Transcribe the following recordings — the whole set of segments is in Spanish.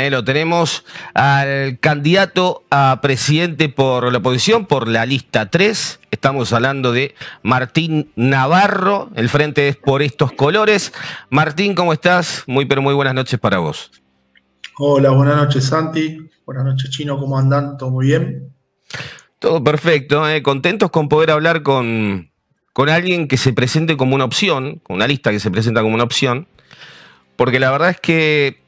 Eh, lo tenemos al candidato a presidente por la oposición, por la lista 3. Estamos hablando de Martín Navarro. El frente es por estos colores. Martín, ¿cómo estás? Muy, pero muy buenas noches para vos. Hola, buenas noches, Santi. Buenas noches, Chino. ¿Cómo andan? ¿Todo muy bien? Todo perfecto. Eh. Contentos con poder hablar con, con alguien que se presente como una opción, con una lista que se presenta como una opción. Porque la verdad es que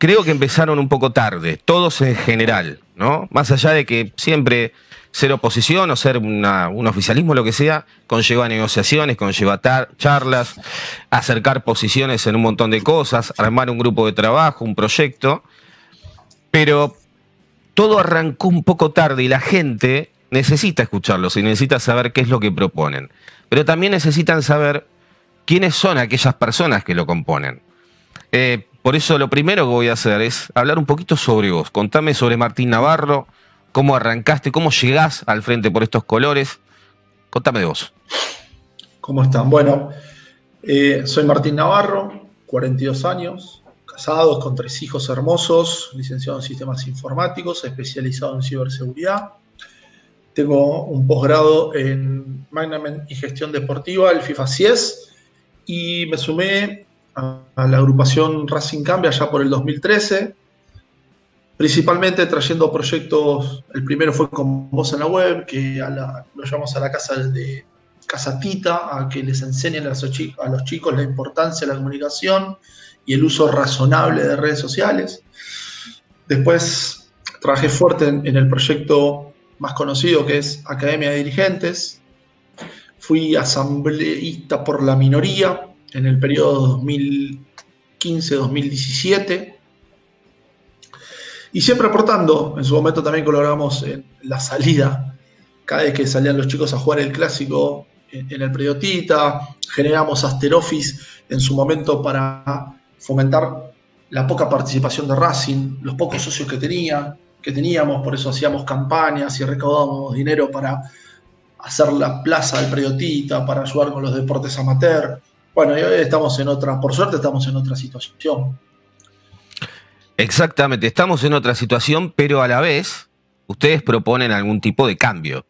creo que empezaron un poco tarde, todos en general, ¿no? Más allá de que siempre ser oposición o ser un oficialismo, lo que sea, conlleva negociaciones, conlleva charlas, acercar posiciones en un montón de cosas, armar un grupo de trabajo, un proyecto, pero todo arrancó un poco tarde y la gente necesita escucharlos y necesita saber qué es lo que proponen, pero también necesitan saber quiénes son aquellas personas que lo componen. Eh, por eso lo primero que voy a hacer es hablar un poquito sobre vos. Contame sobre Martín Navarro, cómo arrancaste, cómo llegás al frente por estos colores. Contame de vos. ¿Cómo están? Bueno, eh, soy Martín Navarro, 42 años, casado, con tres hijos hermosos, licenciado en sistemas informáticos, especializado en ciberseguridad. Tengo un posgrado en Management y Gestión Deportiva, el FIFA CIES, y me sumé a, la agrupación Racing Cambia ya por el 2013, principalmente trayendo proyectos, el primero fue con Voz en la Web, que lo llamamos a la casa de Casa Tita, a que les enseñen a los, chicos la importancia de la comunicación y el uso razonable de redes sociales. Después trabajé fuerte en el proyecto más conocido que es Academia de Dirigentes. Fui asambleísta por la minoría, en el periodo 2015-2017. Y siempre aportando, en su momento también colaboramos en la salida, cada vez que salían los chicos a jugar el clásico en, el periodo Tita, generamos Aster Office en su momento para fomentar la poca participación de Racing, los pocos socios que, tenía, que teníamos, por eso hacíamos campañas y recaudábamos dinero para hacer la plaza del Tita, para ayudar con los deportes amateur. Bueno, hoy estamos en otra, por suerte estamos en otra situación. Exactamente, estamos en otra situación, pero a la vez ustedes proponen algún tipo de cambio.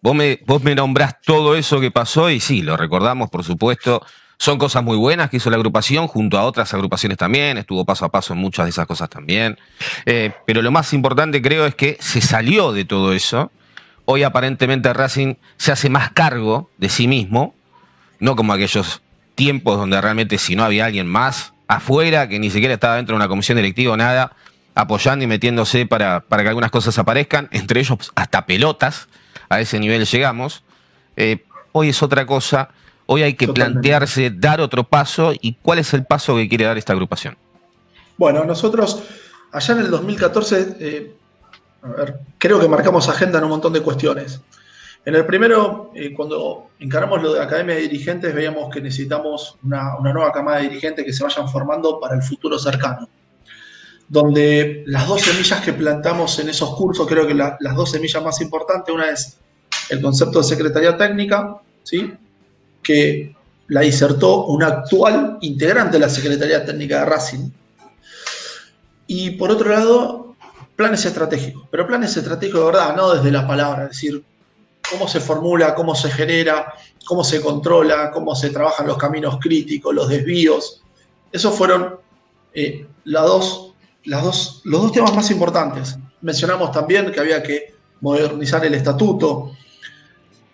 vos, me, vos me nombrás todo eso que pasó y sí, lo recordamos, por supuesto. Son cosas muy buenas que hizo la agrupación junto a otras agrupaciones también, estuvo paso a paso en muchas de esas cosas también. Eh, pero lo más importante creo es que se salió de todo eso. Hoy aparentemente Racing se hace más cargo de sí mismo, no como aquellos tiempos donde realmente si no había alguien más afuera, que ni siquiera estaba dentro de una comisión directiva o nada, apoyando y metiéndose para, para que algunas cosas aparezcan, entre ellos hasta pelotas, a ese nivel llegamos. Eh, hoy es otra cosa, hoy hay que plantearse dar otro paso y cuál es el paso que quiere dar esta agrupación. Bueno, nosotros allá en el 2014, eh, creo que marcamos agenda en un montón de cuestiones. En el primero, eh, cuando encaramos lo de Academia de Dirigentes, veíamos que necesitamos una, nueva camada de dirigentes que se vayan formando para el futuro cercano. Donde las dos semillas que plantamos en esos cursos, creo que las dos semillas más importantes, una es el concepto de secretaría técnica, ¿sí? que la disertó un actual integrante de la Secretaría Técnica de Racing. Y por otro lado, planes estratégicos, pero planes estratégicos de verdad, no desde la palabra, es decir, cómo se formula, cómo se genera, cómo se controla, cómo se trabajan los caminos críticos, los desvíos. Esos fueron eh, dos, los dos temas más importantes. Mencionamos también que había que modernizar el estatuto.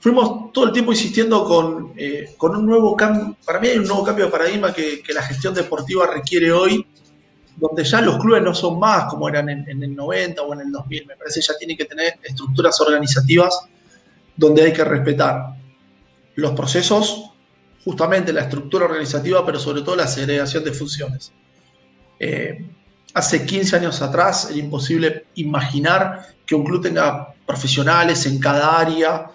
Fuimos todo el tiempo insistiendo con, eh, un nuevo cambio, para mí hay un nuevo cambio de paradigma que, la gestión deportiva requiere hoy, donde ya los clubes no son más como eran en, en el 90 o en el 2000. Me parece que ya tienen que tener estructuras organizativas donde hay que respetar los procesos, justamente la estructura organizativa, pero sobre todo la segregación de funciones. Eh, hace 15 años atrás era imposible imaginar que un club tenga profesionales en cada área,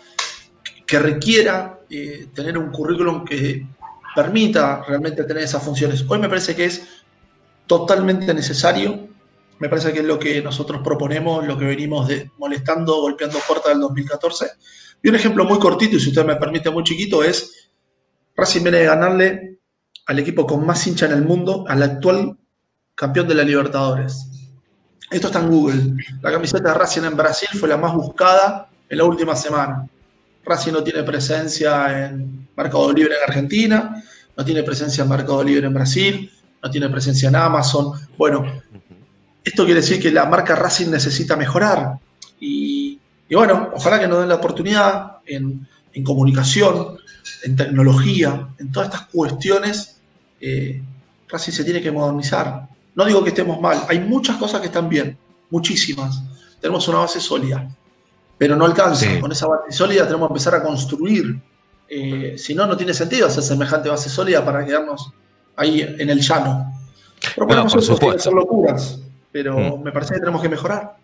que requiera eh, tener un currículum que permita realmente tener esas funciones. Hoy me parece que es totalmente necesario, me parece que es lo que nosotros proponemos, lo que venimos de, molestando, golpeando puertas del 2014, y un ejemplo muy cortito, y si usted me permite muy chiquito, es Racing viene de ganarle al equipo con más hincha en el mundo, al actual campeón de la Libertadores. Esto está en Google. La camiseta de Racing en Brasil fue la más buscada en la última semana. Racing no tiene presencia en Mercado Libre en Argentina, no tiene presencia en Mercado Libre en Brasil, no tiene presencia en Amazon. Bueno, esto quiere decir que la marca Racing necesita mejorar. Y, bueno, ojalá que nos den la oportunidad en, comunicación, en tecnología, en todas estas cuestiones. Eh, Racing se tiene que modernizar. No digo que estemos mal, hay muchas cosas que están bien, muchísimas. Tenemos una base sólida, pero no alcanza. Con esa base sólida tenemos que empezar a construir. Eh, si no, no tiene sentido hacer semejante base sólida para quedarnos ahí en el llano. Pero por supuesto. locuras pero mm. me parece que tenemos que mejorar.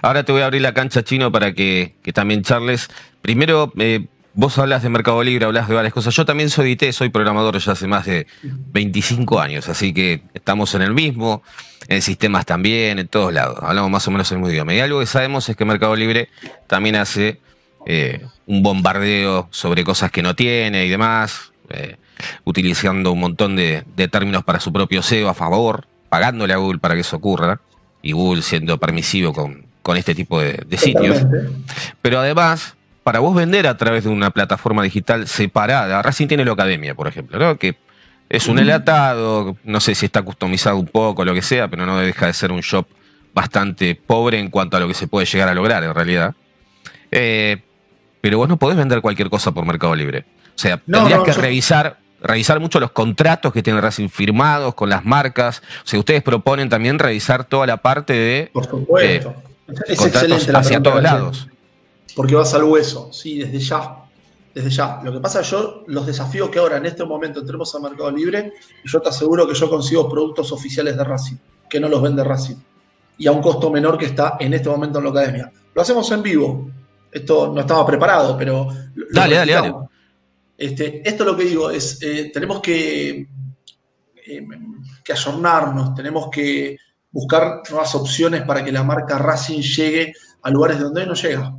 Ahora te voy a abrir la cancha chino para que, también charles. Primero, eh, vos hablas de Mercado Libre, hablas de varias cosas. Yo también soy IT, soy programador ya hace más de 25 años, así que estamos en el mismo, en sistemas también, en todos lados. Hablamos más o menos el mismo idioma. Y algo que sabemos es que Mercado Libre también hace eh, un bombardeo sobre cosas que no tiene y demás, eh, utilizando un montón de, de términos para su propio SEO a favor pagándole a Google para que eso ocurra, y Google siendo permisivo con, con este tipo de, sitios. Pero además, para vos vender a través de una plataforma digital separada, Racing tiene la Academia, por ejemplo, ¿no? que es un enlatado, no sé si está customizado un poco, lo que sea, pero no deja de ser un shop bastante pobre en cuanto a lo que se puede llegar a lograr en realidad. Eh, pero vos no podés vender cualquier cosa por Mercado Libre. O sea, tendrías que revisar revisar mucho los contratos que tiene Racing firmados con las marcas. O sea, ustedes proponen también revisar toda la parte de Por supuesto. Eh, es excelente hacia todos lados. Porque vas al hueso, sí, desde ya. Desde ya. Lo que pasa yo, los desafíos que ahora en este momento tenemos a Mercado Libre, yo te aseguro que yo consigo productos oficiales de Racing, que no los vende Racing. Y a un costo menor que está en este momento en la academia. Lo hacemos en vivo. Esto no estaba preparado, pero. Dale, dale, dale. Este, esto lo que digo es, eh, tenemos que, eh, ayornarnos, tenemos que buscar nuevas opciones para que la marca Racing llegue a lugares donde no llega.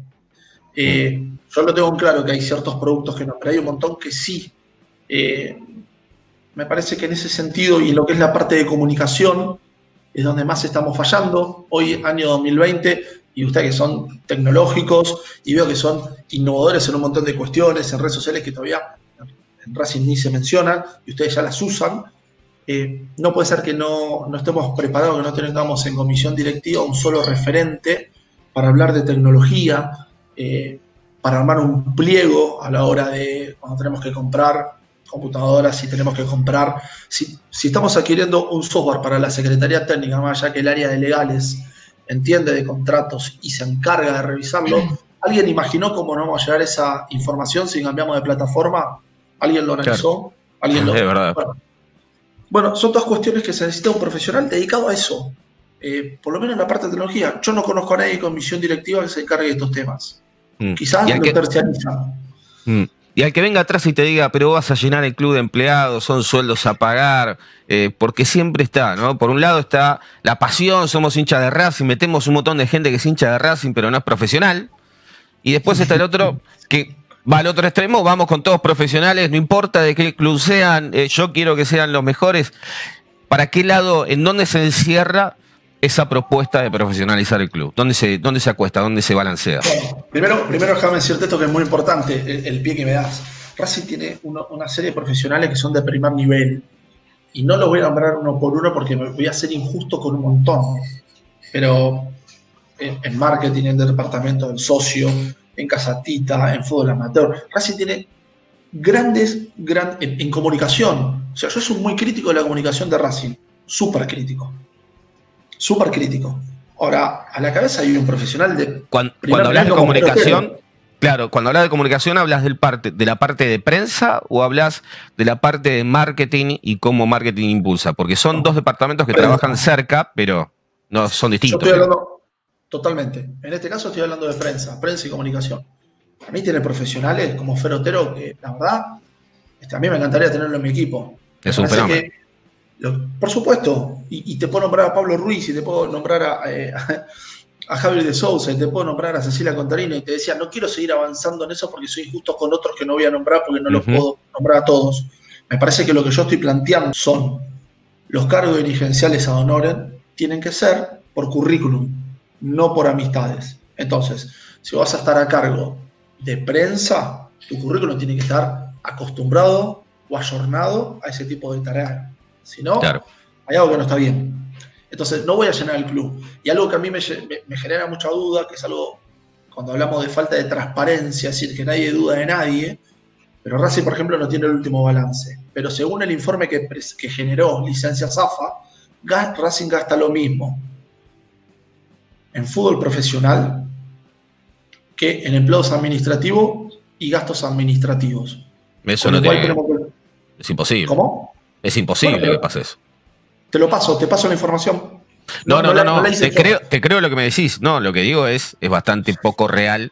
Eh, yo lo tengo claro que hay ciertos productos que no, pero hay un montón que sí. me parece que en ese sentido y en lo que es la parte de comunicación es donde más estamos fallando. Hoy, año 2020, y ustedes que son tecnológicos y veo que son innovadores en un montón de cuestiones, en redes sociales que todavía en Racing ni se mencionan y ustedes ya las usan. Eh, no puede ser que no, no, estemos preparados, que no tengamos en comisión directiva un solo referente para hablar de tecnología, eh, para armar un pliego a la hora de cuando tenemos que comprar computadoras, si tenemos que comprar, si, si estamos adquiriendo un software para la Secretaría Técnica, más allá que el área de legales, entiende de contratos y se encarga de revisarlo. ¿Alguien imaginó cómo no vamos a llegar esa información si cambiamos de plataforma? ¿Alguien lo analizó? ¿Alguien lo... verdad. Bueno, son todas cuestiones que se necesita un profesional dedicado a eso. Eh, por lo menos en la parte de tecnología. Yo no conozco a nadie con misión directiva que se encargue de estos temas. Mm. Quizás lo que... terciarizan. Mm. Y al que venga atrás y te diga, pero vas a llenar el club de empleados, son sueldos a pagar, eh, porque siempre está, ¿no? Por un lado está la pasión, somos hinchas de Racing, metemos un montón de gente que es hincha de Racing, pero no es profesional. Y después está el otro que va al otro extremo, vamos con todos profesionales, no importa de qué club sean, eh, yo quiero que sean los mejores. ¿Para qué lado, en dónde se encierra esa propuesta de profesionalizar el club? ¿Dónde se, dónde se acuesta? ¿Dónde se balancea? primero, primero déjame decirte esto que es muy importante, el, pie que me das. Racing tiene una serie de profesionales que son de primer nivel. Y no los voy a nombrar uno por uno porque me voy a ser injusto con un montón. Pero en, marketing, en el departamento del socio, en Casatita, en fútbol amateur, Racing tiene grandes, gran, en, comunicación. O sea, yo soy muy crítico de la comunicación de Racing. Súper crítico súper crítico. Ahora, a la cabeza hay un profesional de... Cuando, hablas de comunicación, claro, cuando hablas de comunicación, ¿hablas del parte, de la parte de prensa o hablas de la parte de marketing y cómo marketing impulsa? Porque son dos departamentos que trabajan cerca, pero no son distintos. Yo estoy hablando, totalmente. En este caso estoy hablando de prensa, prensa y comunicación. A mí tiene profesionales como Ferotero que, la verdad, este, a mí me encantaría tenerlo en mi equipo. Es un fenómeno. Por supuesto, y, te puedo nombrar a Pablo Ruiz, y te puedo nombrar a, eh, a, Javier de Sousa, y te puedo nombrar a Cecilia Contarino, y te decía, no quiero seguir avanzando en eso porque soy injusto con otros que no voy a nombrar porque no los puedo nombrar a todos. Me parece que lo que yo estoy planteando son los cargos dirigenciales a Honoren tienen que ser por currículum, no por amistades. Entonces, si vas a estar a cargo de prensa, tu currículum tiene que estar acostumbrado o ayornado a ese tipo de tarea. Si no, hay algo que no está bien. Entonces, no voy a llenar el club. Y algo que a mí me, genera mucha duda, que es algo, cuando hablamos de falta de transparencia, es decir, que nadie duda de nadie, pero Racing, por ejemplo, no tiene el último balance. Pero según el informe que, que generó Licencia Zafa, Racing gasta lo mismo en fútbol profesional que en empleados administrativos y gastos administrativos. Eso no tiene... Es imposible. ¿Cómo? Es imposible que pase eso. Te lo paso, te paso la información. No, no, no, no, te, creo, te, creo, lo que me decís. No, lo que digo es, es bastante poco real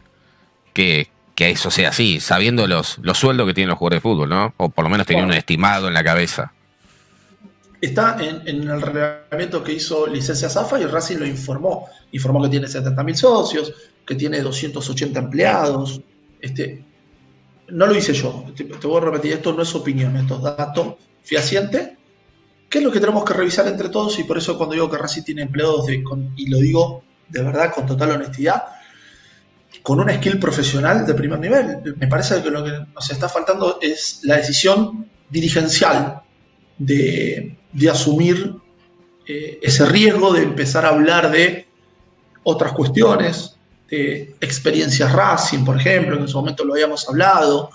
que, eso sea así, sabiendo los, los sueldos que tienen los jugadores de fútbol, ¿no? O por lo menos teniendo un estimado en la cabeza. Está en, el reglamento que hizo Licencia Zafa y Racing lo informó. Informó que tiene 70.000 socios, que tiene 280 empleados. Este, no lo hice yo, te, voy a repetir, esto no es opinión, esto es dato fehaciente, ¿Qué es lo que tenemos que revisar entre todos y por eso cuando digo que Racing tiene empleados, y lo digo de verdad con total honestidad, con un skill profesional de primer nivel. Me parece que lo que nos está faltando es la decisión dirigencial de, asumir eh, ese riesgo de empezar a hablar de otras cuestiones, de experiencias Racing, por ejemplo, en ese momento lo habíamos hablado,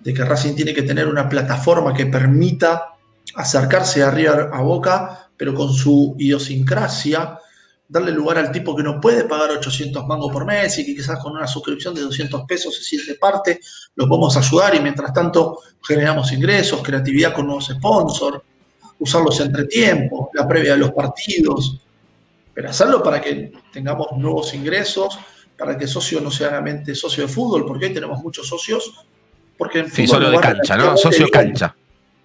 de que Racing tiene que tener una plataforma que permita acercarse arriba a Boca, pero con su idiosincrasia, darle lugar al tipo que no puede pagar 800 mangos por mes y que quizás con una suscripción de 200 pesos se siente parte, los vamos a ayudar y mientras tanto generamos ingresos, creatividad con nuevos sponsors, usar los entretiempos, la previa de los partidos, pero hacerlo para que tengamos nuevos ingresos, para que socio no sea solamente socio de fútbol, porque hoy tenemos muchos socios. Porque en sí, solo de cancha, ¿no? Socio cancha.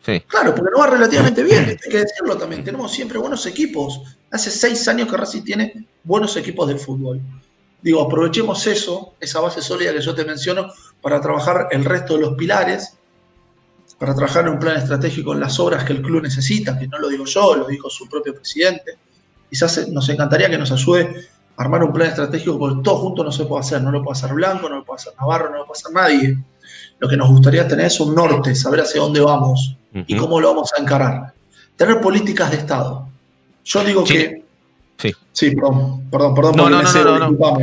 Sí. Claro, porque no va relativamente bien, hay que decirlo también. Tenemos siempre buenos equipos. Hace seis años que Racing tiene buenos equipos de fútbol. Digo, aprovechemos eso, esa base sólida que yo te menciono, para trabajar el resto de los pilares, para trabajar en un plan estratégico en las obras que el club necesita, que no lo digo yo, lo dijo su propio presidente. Quizás nos encantaría que nos ayude armar un plan estratégico porque todo junto no se puede hacer, no lo puede hacer Blanco, no lo puede hacer Navarro, no lo puede hacer nadie. Lo que nos gustaría tener es un norte, saber hacia dónde vamos y cómo lo vamos a encarar. Tener políticas de Estado. Yo digo que... Sí. Sí, perdón, perdón, perdón. No, no, no, no, no.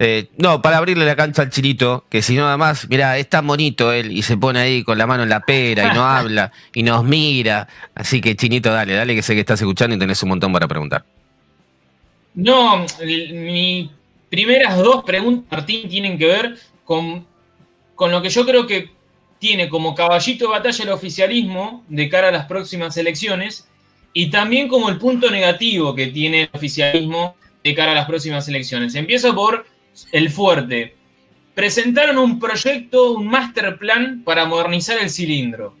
Eh, no, para abrirle la cancha al chinito, que si no nada más, mira, es tan bonito él y se pone ahí con la mano en la pera y no habla y nos mira. Así que chinito, dale, dale, que sé que estás escuchando y tenés un montón para preguntar. No, mis primeras dos preguntas, Martín, tienen que ver con, con lo que yo creo que tiene como caballito de batalla el oficialismo de cara a las próximas elecciones y también como el punto negativo que tiene el oficialismo de cara a las próximas elecciones. Empiezo por el fuerte. Presentaron un proyecto, un master plan para modernizar el cilindro.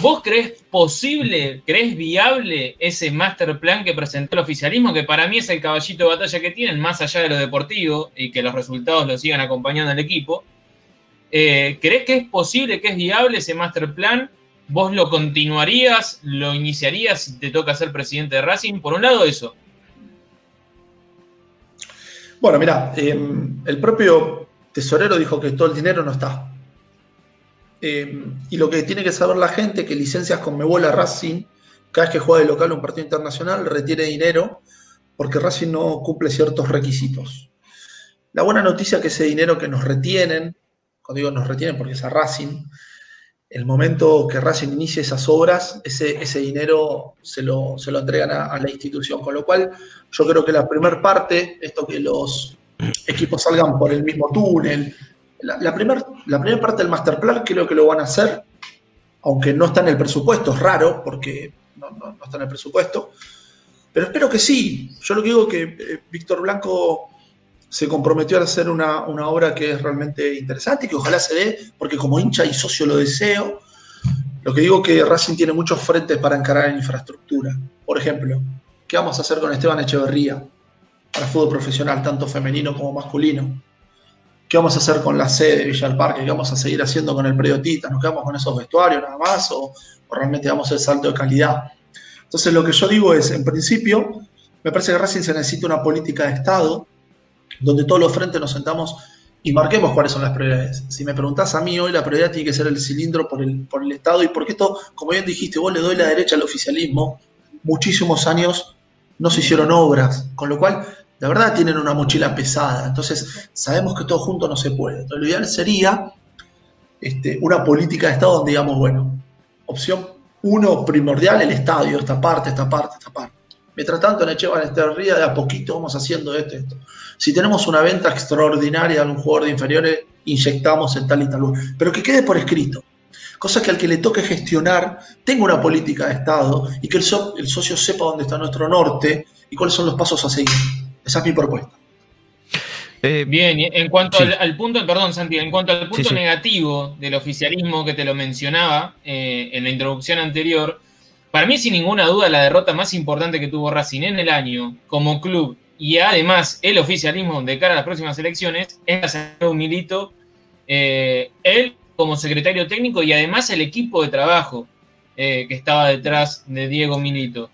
¿Vos crees posible, crees viable ese master plan que presentó el oficialismo, que para mí es el caballito de batalla que tienen, más allá de lo deportivo y que los resultados lo sigan acompañando al equipo? Eh, ¿Crees que es posible, que es viable ese master plan? ¿Vos lo continuarías, lo iniciarías si te toca ser presidente de Racing? Por un lado, eso. Bueno, mira, em, el propio tesorero dijo que todo el dinero no está. Eh, y lo que tiene que saber la gente que licencias con Mebola Racing, cada vez que juega de local un partido internacional, retiene dinero porque Racing no cumple ciertos requisitos. La buena noticia es que ese dinero que nos retienen, cuando digo nos retienen porque es a Racing, el momento que Racing inicie esas obras, ese, ese dinero se lo, se lo entregan a, la institución. Con lo cual, yo creo que la primera parte, esto que los equipos salgan por el mismo túnel, la, primera la parte del master plan creo que lo van a hacer, aunque no está en el presupuesto, es raro porque no, está en el presupuesto, pero espero que sí. Yo lo que digo es que eh, Víctor Blanco se comprometió a hacer una, obra que es realmente interesante y que ojalá se dé, porque como hincha y socio lo deseo. Lo que digo que Racing tiene muchos frentes para encarar en infraestructura. Por ejemplo, ¿qué vamos a hacer con Esteban Echeverría para fútbol profesional, tanto femenino como masculino? ¿Qué vamos a hacer con la sede de Villa Parque? ¿Qué vamos a seguir haciendo con el predio Tita? ¿Nos quedamos con esos vestuarios nada más? ¿O, realmente damos el salto de calidad? Entonces, lo que yo digo es, en principio, Me parece que Racing se necesita una política de Estado donde todos los frentes nos sentamos y marquemos cuáles son las prioridades. Si me preguntás a mí hoy, la prioridad tiene que ser el cilindro por el, por el Estado y porque esto, como bien dijiste, vos le doy la derecha al oficialismo, muchísimos años no se hicieron obras, con lo cual, la verdad, tienen una mochila pesada. Entonces, sabemos que todo junto no se puede. Entonces, lo ideal sería este, una política de Estado donde digamos, bueno, opción uno primordial, el estadio, esta parte, esta parte, esta parte. Mientras tanto, en Echevan Esterría, de a poquito vamos haciendo esto, esto. Si tenemos una venta extraordinaria de algún jugador de inferiores, inyectamos en tal y tal Pero que quede por escrito. Cosa que al que le toque gestionar tenga una política de Estado y que el, socio sepa dónde está nuestro norte y cuáles son los pasos a seguir. Esa es mi propuesta. Eh, Bien, en cuanto al, punto, perdón Santi, en cuanto al punto negativo del oficialismo que te lo mencionaba eh, en la introducción anterior, para mí sin ninguna duda la derrota más importante que tuvo Racing en el año como club y además el oficialismo de cara a las próximas elecciones es la Milito, eh, él como secretario técnico y además el equipo de trabajo que estaba detrás de Diego Milito.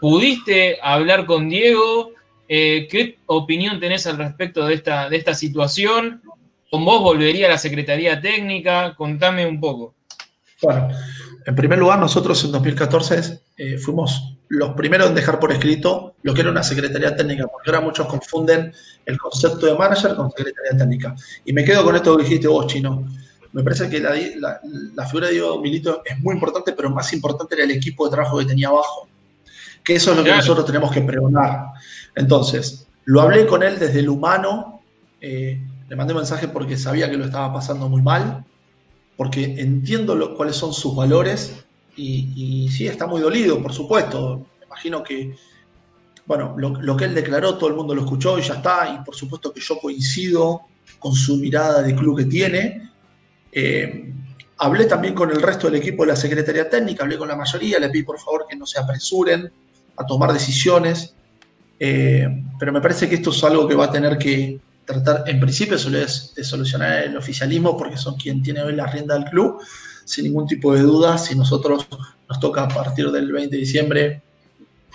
¿Pudiste hablar con Diego? Eh, ¿Qué opinión tenés al respecto de esta, de esta situación? ¿Con vos volvería a la Secretaría Técnica? Contame un poco. Bueno, en primer lugar, nosotros en 2014 eh, fuimos los primeros en dejar por escrito lo que era una Secretaría Técnica, porque ahora muchos confunden el concepto de manager con Secretaría Técnica. Y me quedo con esto que dijiste vos, Chino. Me parece que la, figura de Diego Milito es muy importante, pero más importante era el equipo de trabajo que tenía abajo. Que eso es lo que nosotros tenemos que pregonar. Entonces, lo hablé con él desde el humano, eh, le mandé un mensaje porque sabía que lo estaba pasando muy mal, porque entiendo cuáles son sus valores y, sí, está muy dolido, por supuesto. Me imagino que, bueno, lo, que él declaró, todo el mundo lo escuchó y ya está, y por supuesto que yo coincido con su mirada de club que tiene. Eh, hablé también con el resto del equipo de la Secretaría Técnica, hablé con la mayoría, le pedí por favor que no se apresuren a tomar decisiones, eh, pero me parece que esto es algo que va a tener que tratar, en principio, de solucionar el oficialismo, porque son quien tiene hoy la rienda del club, sin ningún tipo de duda. Si nosotros nos toca a partir del 20 de diciembre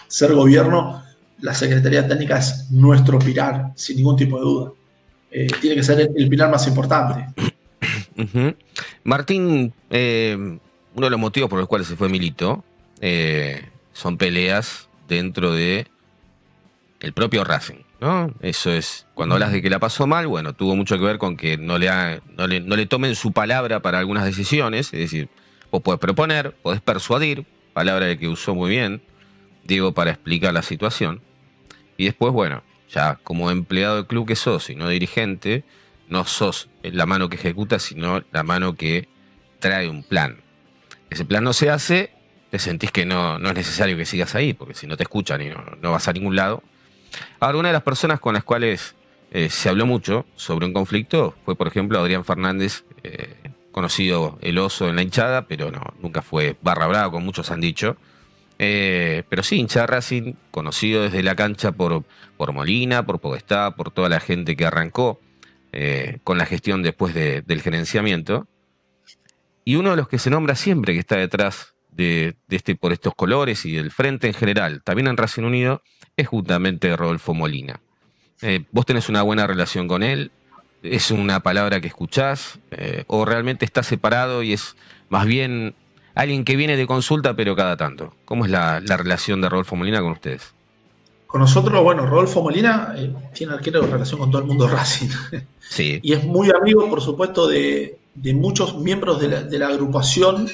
ser gobierno, la Secretaría Técnica es nuestro pilar, sin ningún tipo de duda. Eh, tiene que ser el, pilar más importante. Martín, eh, uno de los motivos por los cuales se fue Milito son peleas dentro de el propio Racing, ¿no? Eso es, cuando hablas de que la pasó mal, bueno, tuvo mucho que ver con que no le, no le, tomen su palabra para algunas decisiones, es decir, vos podés proponer, podés persuadir, palabra que usó muy bien Diego para explicar la situación, y después, bueno, ya como empleado del club que sos y no dirigente, no sos la mano que ejecuta, sino la mano que trae un plan. Ese plan no se hace, te sentís que no, no es necesario que sigas ahí, porque si no te escuchan y no, no vas a ningún lado, Ahora, una de las personas con las cuales eh, se habló mucho sobre un conflicto fue, por ejemplo, Adrián Fernández, eh, conocido el oso en la hinchada, pero no, nunca fue barra brava, como muchos han dicho. Eh, pero sí, hincha Racing, conocido desde la cancha por, por Molina, por Podestá, por toda la gente que arrancó con la gestión después del gerenciamiento. Y uno de los que se nombra siempre que está detrás de, este, por estos colores y del frente en general, también en Racing Unido, es justamente Rodolfo Molina. Eh, ¿Vos tenés una buena relación con él? ¿Es una palabra que escuchás? Eh, ¿O realmente está separado y es más bien alguien que viene de consulta pero cada tanto? ¿Cómo es la, relación de Rodolfo Molina con ustedes? Con nosotros, bueno, Rodolfo Molina eh, tiene arquero relación con todo el mundo Racing. Sí. y es muy amigo, por supuesto, de, muchos miembros de la, de la, agrupación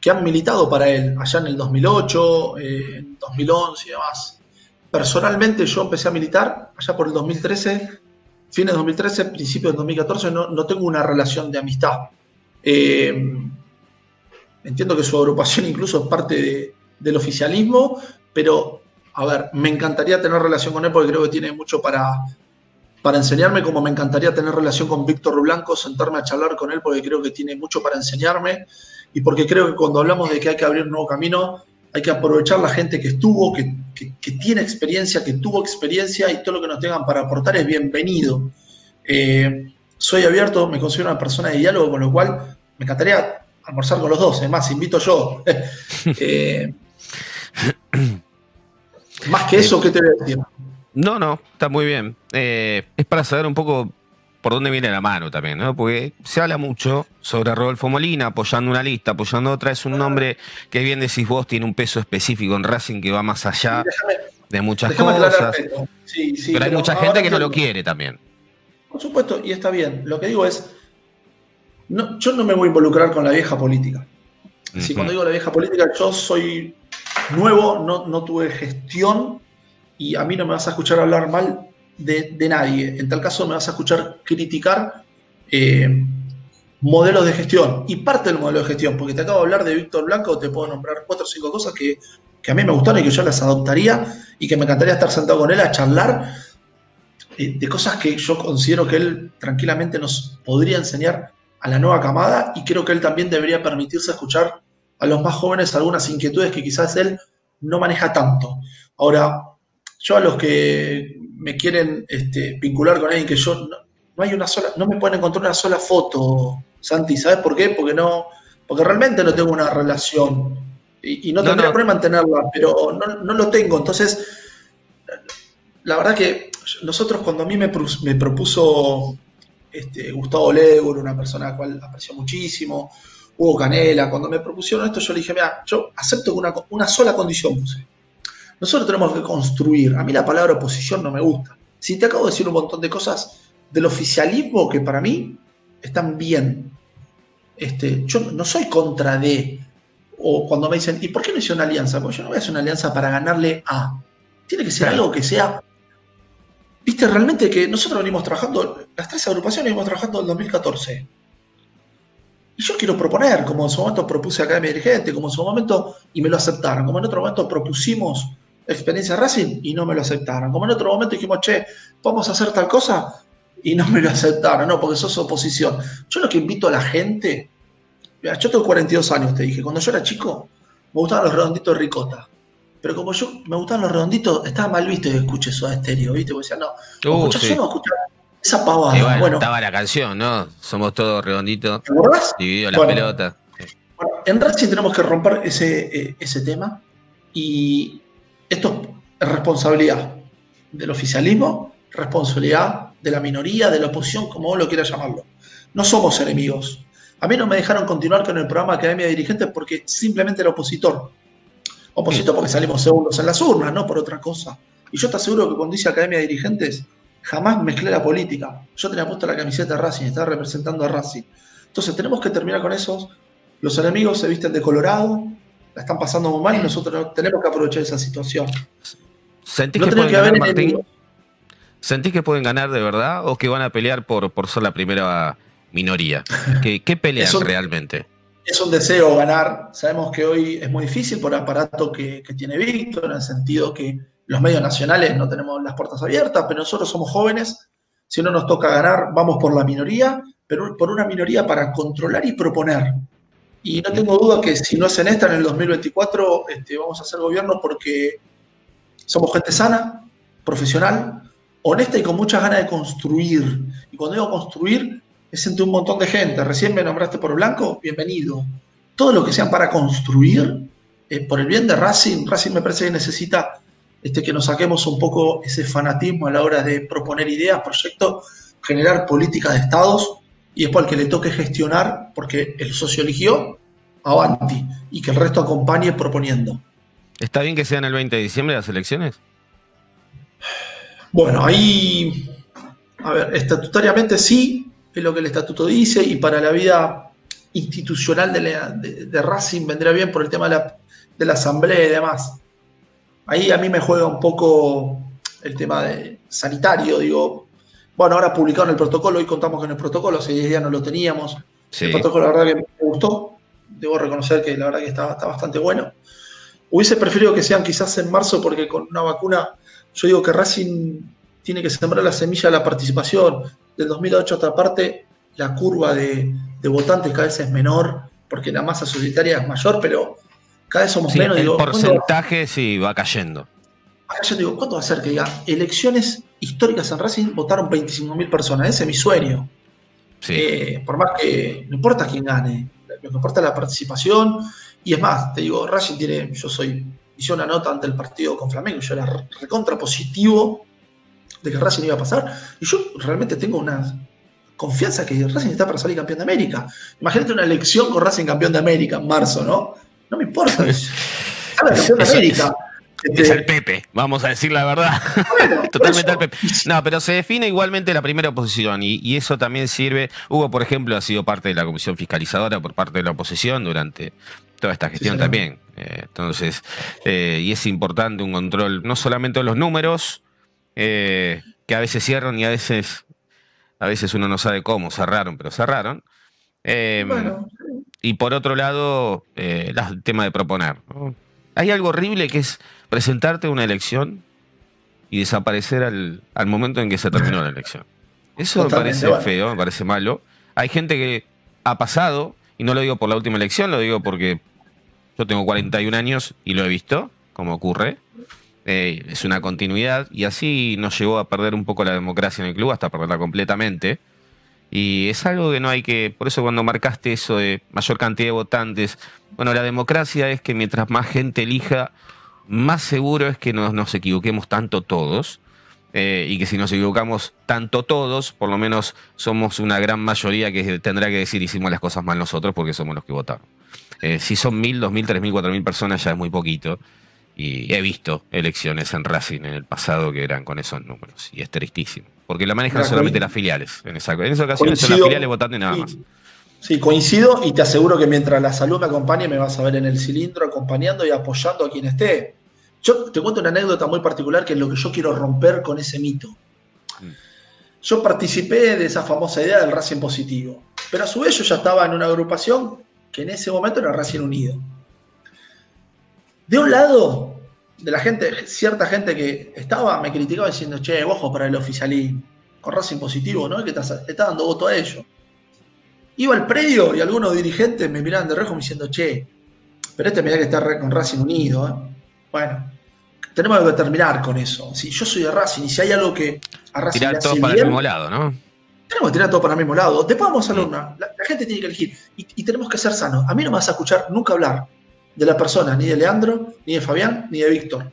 que han militado para él, allá en el 2008, en 2011 y demás. Personalmente yo empecé a militar allá por el 2013, fines de 2013, principios del 2014, no, no tengo una relación de amistad. Eh, entiendo que su agrupación incluso es parte del oficialismo, pero a ver, me encantaría tener relación con él porque creo que tiene mucho para, para enseñarme, como me encantaría tener relación con Víctor Blanco, sentarme a charlar con él porque creo que tiene mucho para enseñarme y porque creo que cuando hablamos de que hay que abrir un nuevo camino, hay que aprovechar la gente que estuvo, que, tiene experiencia, que tuvo experiencia y todo lo que nos tengan para aportar es bienvenido. Eh, soy abierto, me considero una persona de diálogo, con lo cual me encantaría almorzar con los dos, es más, invito yo. Eh, Más que eso, ¿qué te voy a decir? No, no, está muy bien. es para saber un poco por dónde viene la mano también, ¿no? Porque se habla mucho sobre Rodolfo Molina, apoyando una lista, apoyando otra. Es un nombre que bien decís vos, tiene un peso específico en Racing que va más allá de muchas cosas. pero hay mucha gente que no lo quiere también. Por supuesto, y está bien. Lo que digo es, no, yo no me voy a involucrar con la vieja política. Si cuando digo la vieja política, yo soy nuevo, no, no tuve gestión y a mí no me vas a escuchar hablar mal de, nadie. En tal caso me vas a escuchar criticar eh, modelos de gestión y parte del modelo de gestión, porque te acabo de hablar de Víctor Blanco, te puedo nombrar cuatro o cinco cosas que, a mí me gustaron y que yo las adoptaría y que me encantaría estar sentado con él a charlar eh, de cosas que yo considero que él tranquilamente nos podría enseñar a la nueva camada y creo que él también debería permitirse escuchar a los más jóvenes algunas inquietudes que quizás él no maneja tanto. Ahora, yo a los que me quieren este, vincular con alguien que yo no, hay una sola, no me pueden encontrar una sola foto, Santi, ¿sabes por qué? Porque no, porque realmente no tengo una relación y, no tendría problema en tenerla, pero no, lo tengo. Entonces, la verdad que nosotros cuando a mí me, me propuso este, Gustavo Lebur, una persona a la cual aprecio muchísimo, Hugo Canela, cuando me propusieron esto, yo le dije, mira, yo acepto una, una sola condición puse. Nosotros tenemos que construir. A mí la palabra oposición no me gusta. Si te acabo de decir un montón de cosas del oficialismo que para mí están bien. Este, yo no soy contra de, o cuando me dicen, ¿y por qué no hice una alianza? Porque yo no voy a hacer una alianza para ganarle a. Tiene que ser algo que sea. Viste, realmente que nosotros venimos trabajando, las tres agrupaciones venimos trabajando en 2014. Y yo quiero proponer, como en su momento propuse acá a mi dirigente, como en su momento, y me lo aceptaron, como en otro momento propusimos experiencia Racing y no me lo aceptaron. Como en otro momento dijimos, che, vamos a hacer tal cosa y no me lo aceptaron, no, porque sos oposición. Yo lo que invito a la gente, yo tengo 42 años, te dije, cuando yo era chico me gustaban los redonditos de ricota. Pero como yo me gustaban los redonditos, estaba mal visto que escuche eso a estéreo, ¿viste? Porque decía, no, uh, yo no escucho esa pavada. bueno, estaba la canción, ¿no? Somos todos redonditos. ¿Te acordás? Dividido la pelota. en Racing tenemos que romper ese, eh, ese tema y esto es responsabilidad del oficialismo, responsabilidad de la minoría, de la oposición, como vos lo quieras llamarlo. No somos enemigos. A mí no me dejaron continuar con el programa Academia de Dirigentes porque simplemente era opositor. Opositor porque salimos segundos en las urnas, no por otra cosa. Y yo te aseguro que cuando dice Academia de Dirigentes, jamás mezclé la política. Yo tenía puesto la camiseta de Racing, estaba representando a Racing. Entonces tenemos que terminar con esos. Los enemigos se visten de colorado, están pasando muy mal y nosotros tenemos que aprovechar esa situación. ¿Sentís que pueden ganar, Martín? ¿Sentís que pueden ganar de verdad o que van a pelear por, por ser la primera minoría? ¿Qué, qué pelean realmente? Es un deseo ganar. Sabemos que hoy es muy difícil por el aparato que, tiene Víctor, en el sentido que los medios nacionales no tenemos las puertas abiertas, pero nosotros somos jóvenes. Si no nos toca ganar, vamos por la minoría, pero por una minoría para controlar y proponer. Y no tengo duda que si no hacen esta en el 2024, este, vamos a hacer gobierno porque somos gente sana, profesional, honesta y con muchas ganas de construir. Y cuando digo construir, es entre un montón de gente. Recién me nombraste por Blanco, bienvenido. Todo lo que sean para construir, eh, por el bien de Racing, Racing me parece que necesita este, que nos saquemos un poco ese fanatismo a la hora de proponer ideas, proyectos, generar políticas de estados y después al que le toque gestionar, porque el socio eligió, avanti, y que el resto acompañe proponiendo. ¿Está bien que sean el 20 de diciembre las elecciones? Bueno, ahí, a ver, estatutariamente sí, es lo que el estatuto dice, y para la vida institucional de, Racing vendría bien por el tema de la, de la asamblea y demás. Ahí a mí me juega un poco el tema de sanitario, digo, bueno, ahora publicaron el protocolo, hoy contamos con el protocolo, hace 10 días no lo teníamos. El protocolo, la verdad que me gustó. Debo reconocer que la verdad que está, está bastante bueno. Hubiese preferido que sean quizás en marzo, porque con una vacuna, yo digo que Racing tiene que sembrar la semilla de la participación. Del 2008 a esta parte, la curva de, votantes cada vez es menor, porque la masa societaria es mayor, pero cada vez somos menos. El porcentaje sí va cayendo. Acá yo digo, ¿cuánto va a ser que diga elecciones históricas en Racing votaron 25.000 personas? Ese es mi sueño. Eh, por más que no importa quién gane, lo que importa es la participación. Y es más, te digo, Racing tiene, yo soy hice una nota ante el partido con Flamengo, yo era recontra positivo de que Racing iba a pasar, y yo realmente tengo una confianza que Racing está para salir campeón de América. Imagínate una elección con Racing campeón de América en marzo, ¿no? No me importa. Es, campeón de América. Es este, el Pepe, vamos a decir la verdad. Totalmente el Pepe. No, pero se define igualmente la primera oposición y, eso también sirve. Hugo, por ejemplo, ha sido parte de la comisión fiscalizadora por parte de la oposición durante toda esta gestión también. Eh, entonces, eh, y es importante un control no solamente de los números, eh, que a veces cierran y a veces, a veces uno no sabe cómo cerraron, pero cerraron. Y por otro lado, el tema de proponer. Hay algo horrible que es presentarte a una elección y desaparecer al, momento en que se terminó la elección. Eso me parece feo, me parece malo. Hay gente que ha pasado, y no lo digo por la última elección, lo digo porque yo tengo 41 años y lo he visto, como ocurre. Eh, es una continuidad y así nos llevó a perder un poco la democracia en el club hasta perderla completamente. Y es algo que no hay que, por eso cuando marcaste eso de mayor cantidad de votantes, bueno, la democracia es que mientras más gente elija, más seguro es que no nos equivoquemos tanto todos. Eh, y que si nos equivocamos tanto todos, por lo menos somos una gran mayoría que tendrá que decir hicimos las cosas mal nosotros porque somos los que votaron. Eh, si son mil, dos mil, tres mil, cuatro mil personas ya es muy poquito. Y he visto elecciones en Racing en el pasado que eran con esos números. Y es tristísimo. Porque la manejan solamente las filiales. En esa, en esa ocasión son las filiales votando y nada más. Sí, coincido y te aseguro que mientras la salud me acompañe, me vas a ver en el cilindro acompañando y apoyando a quien esté. Yo te cuento una anécdota muy particular que es lo que yo quiero romper con ese mito. Mm. Yo participé de esa famosa idea del Racing positivo, pero a su vez yo ya estaba en una agrupación que en ese momento era Racing Unido. De un lado, de la gente, cierta gente que estaba, me criticaba diciendo, che, ojo para el oficialismo, con Racing positivo, ¿no? Que te está dando voto a ellos. Iba al predio y algunos dirigentes me miraban de rejo diciendo, che, pero este mirá que está con Racing Unido, ¿eh? Bueno, tenemos que terminar con eso. Si yo soy de Racing y si hay algo que a Racing tirar todo para el mismo lado, ¿no? Tenemos que tirar todo para el mismo lado. Después vamos a hacer una. La, gente tiene que elegir. Y, tenemos que ser sanos. A mí no me vas a escuchar nunca hablar de la persona, ni de Leandro, ni de Fabián, ni de Víctor. En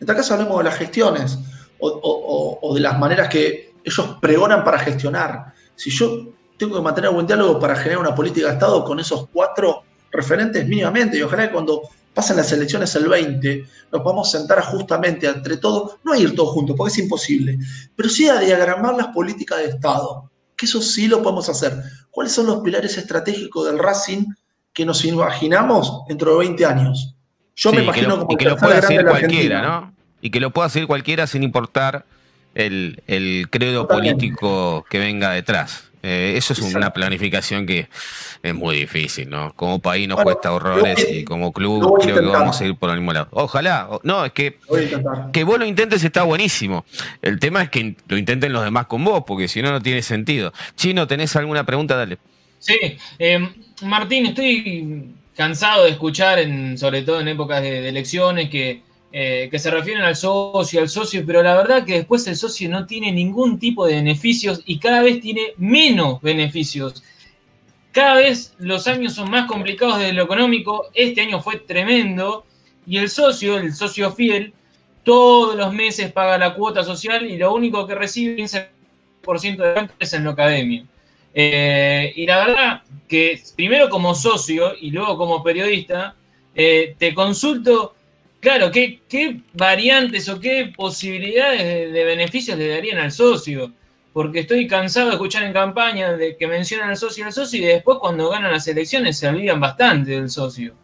este caso hablemos de las gestiones o, de las maneras que ellos pregonan para gestionar. Si yo tengo que mantener buen diálogo para generar una política de Estado con esos cuatro referentes mínimamente, y ojalá que cuando pasan las elecciones el 20, nos vamos a sentar justamente entre todos, no a ir todos juntos, porque es imposible, pero sí a diagramar las políticas de Estado, que eso sí lo podemos hacer. ¿Cuáles son los pilares estratégicos del Racing que nos imaginamos dentro de 20 años? Yo me imagino como y que lo pueda hacer cualquiera, ¿no? Y que lo pueda hacer cualquiera sin importar el, credo político que venga detrás. Eh, eso es una planificación que es muy difícil, ¿no? Como país nos cuesta horrores y como club creo que vamos a ir por el mismo lado. Ojalá, no, es que que vos lo intentes está buenísimo. El tema es que lo intenten los demás con vos, porque si no, no tiene sentido. Chino, ¿tenés alguna pregunta? Dale. Sí, eh, Martín, estoy cansado de escuchar, en, sobre todo en épocas de elecciones, que eh, que se refieren al socio, al socio, pero la verdad que después el socio no tiene ningún tipo de beneficios y cada vez tiene menos beneficios. Cada vez los años son más complicados desde lo económico, este año fue tremendo y el socio, el socio fiel, todos los meses paga la cuota social y lo único que recibe 15% de es en lo academia. Eh, y la verdad que primero como socio y luego como periodista, eh, te consulto Claro, ¿qué, variantes o qué posibilidades de, beneficios le darían al socio? Porque estoy cansado de escuchar en campaña de que mencionan al socio y al socio y después cuando ganan las elecciones se olvidan bastante del socio.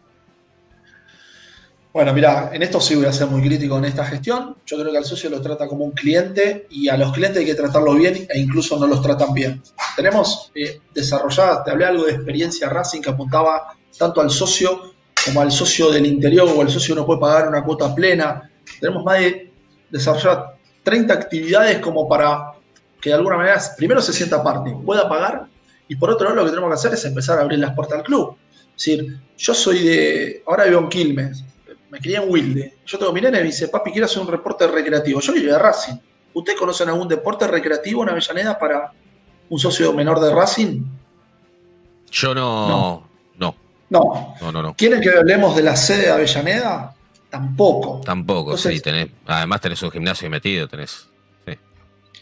Bueno, mira, en esto sí voy a ser muy crítico en esta gestión. Yo creo que al socio lo trata como un cliente y a los clientes hay que tratarlo bien e incluso no los tratan bien. Tenemos eh, desarrollada, te hablé algo de experiencia Racing que apuntaba tanto al socio como al socio del interior o el socio no puede pagar una cuota plena. Tenemos más de desarrollar 30 actividades como para que de alguna manera primero se sienta parte, pueda pagar y por otro lado lo que tenemos que hacer es empezar a abrir las puertas al club. Es decir, yo soy de, ahora vivo en Quilmes, me crié en Wilde, yo tengo mi nene y me dice, papi, quiero hacer un reporte recreativo. Yo ir a Racing. ¿Ustedes conocen algún deporte recreativo en Avellaneda para un socio menor de Racing? Yo no, no. No. no, ¿Quieren que hablemos de la sede de Avellaneda? tampoco. Tampoco, sí, tenés, además tenés un gimnasio metido, tenés.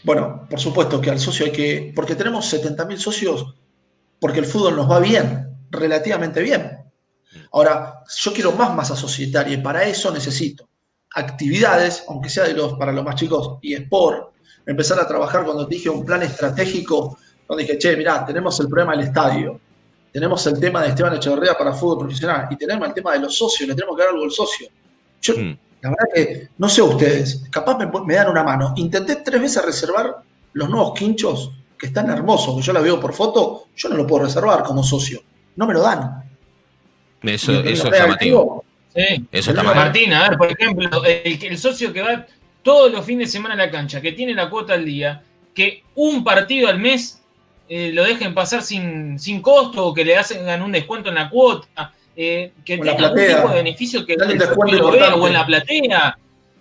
Bueno, por supuesto que al socio hay que, porque tenemos 70.000 socios, porque el fútbol nos va bien, relativamente bien. Ahora, yo quiero más masa societaria y para eso necesito actividades, aunque sea de los, para los más chicos, y sport, empezar a trabajar cuando te dije un plan estratégico, donde dije, che, mirá, tenemos el problema del estadio, tenemos el tema de Esteban Echeverría para fútbol profesional y tenemos el tema de los socios, le tenemos que dar algo al socio. Yo, mm. la verdad que, no sé ustedes, capaz me, dan una mano. Intenté tres veces reservar los nuevos quinchos, que están hermosos, que yo la veo por foto, yo no lo puedo reservar como socio. No me lo dan. Eso, eso es llamativo. Sí, eso está Martín, a ver, por ejemplo, el, el socio que va todos los fines de semana a la cancha, que tiene la cuota al día, que un partido al mes eh, lo dejen pasar sin, sin costo o que le hacen un descuento en la cuota, eh, que tenga algún tipo de beneficio que el lo vea, o en la platea,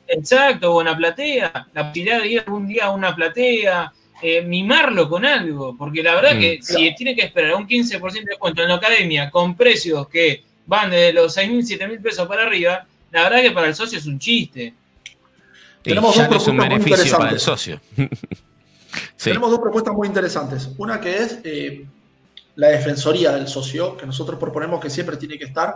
exacto, o en la platea, la posibilidad de ir algún día a una platea, eh, mimarlo con algo, porque la verdad que si tiene que esperar un 15% de descuento en la academia con precios que van de los 6 mil, 7 mil pesos para arriba, la verdad que para el socio es un chiste. Tenemos ya no es un beneficio para el socio. Tenemos dos propuestas muy interesantes. Una que es eh, la defensoría del socio, que nosotros proponemos que siempre tiene que estar